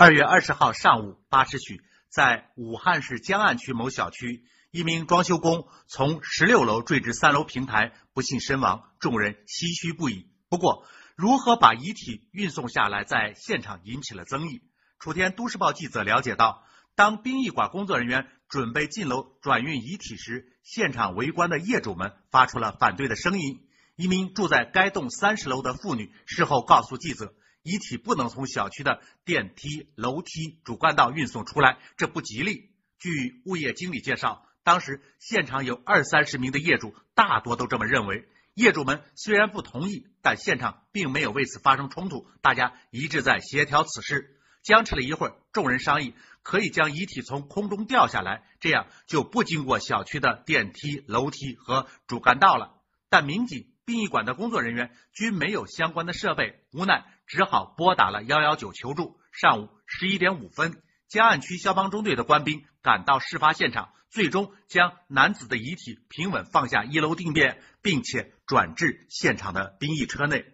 二月二十号上午八时许，在武汉市江岸区某小区，一名装修工从十六楼坠至三楼平台，不幸身亡，众人唏嘘不已。不过，如何把遗体运送下来，在现场引起了争议。楚天都市报记者了解到，当殡仪馆工作人员准备进楼转运遗体时，现场围观的业主们发出了反对的声音。一名住在该栋三十楼的妇女事后告诉记者。遗体不能从小区的电梯、楼梯、主干道运送出来，这不吉利。据物业经理介绍，当时现场有二三十名的业主，大多都这么认为。业主们虽然不同意，但现场并没有为此发生冲突，大家一致在协调此事。僵持了一会儿，众人商议可以将遗体从空中吊下来，这样就不经过小区的电梯、楼梯和主干道了。但民警。殡仪馆的工作人员均没有相关的设备，无奈只好拨打了幺幺九求助。上午十一点五分，江岸区消防中队的官兵赶到事发现场，最终将男子的遗体平稳放下一楼地面，并且转至现场的殡仪车内。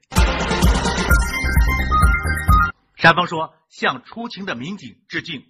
山峰说：“向出勤的民警致敬。”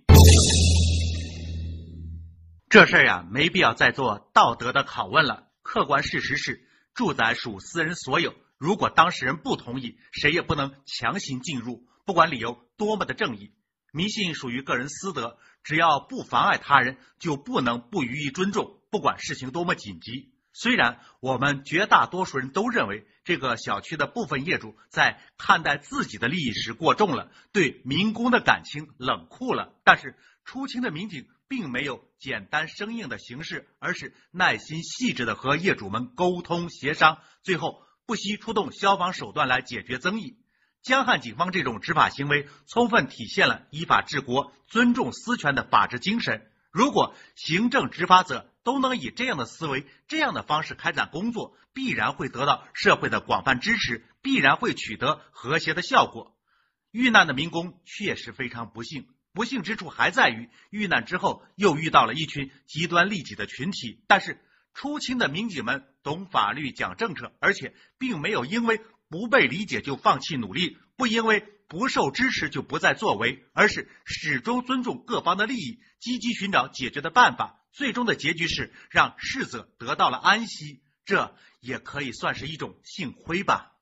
这事儿呀，没必要再做道德的拷问了。客观事实是。住宅属私人所有，如果当事人不同意，谁也不能强行进入，不管理由多么的正义。迷信属于个人私德，只要不妨碍他人，就不能不予以尊重，不管事情多么紧急。虽然我们绝大多数人都认为这个小区的部分业主在看待自己的利益时过重了，对民工的感情冷酷了，但是出勤的民警。并没有简单生硬的形式，而是耐心细致的和业主们沟通协商，最后不惜出动消防手段来解决争议。江汉警方这种执法行为，充分体现了依法治国、尊重私权的法治精神。如果行政执法者都能以这样的思维、这样的方式开展工作，必然会得到社会的广泛支持，必然会取得和谐的效果。遇难的民工确实非常不幸。不幸之处还在于遇难之后又遇到了一群极端利己的群体，但是出勤的民警们懂法律、讲政策，而且并没有因为不被理解就放弃努力，不因为不受支持就不再作为，而是始终尊重各方的利益，积极寻找解决的办法。最终的结局是让逝者得到了安息，这也可以算是一种幸亏吧。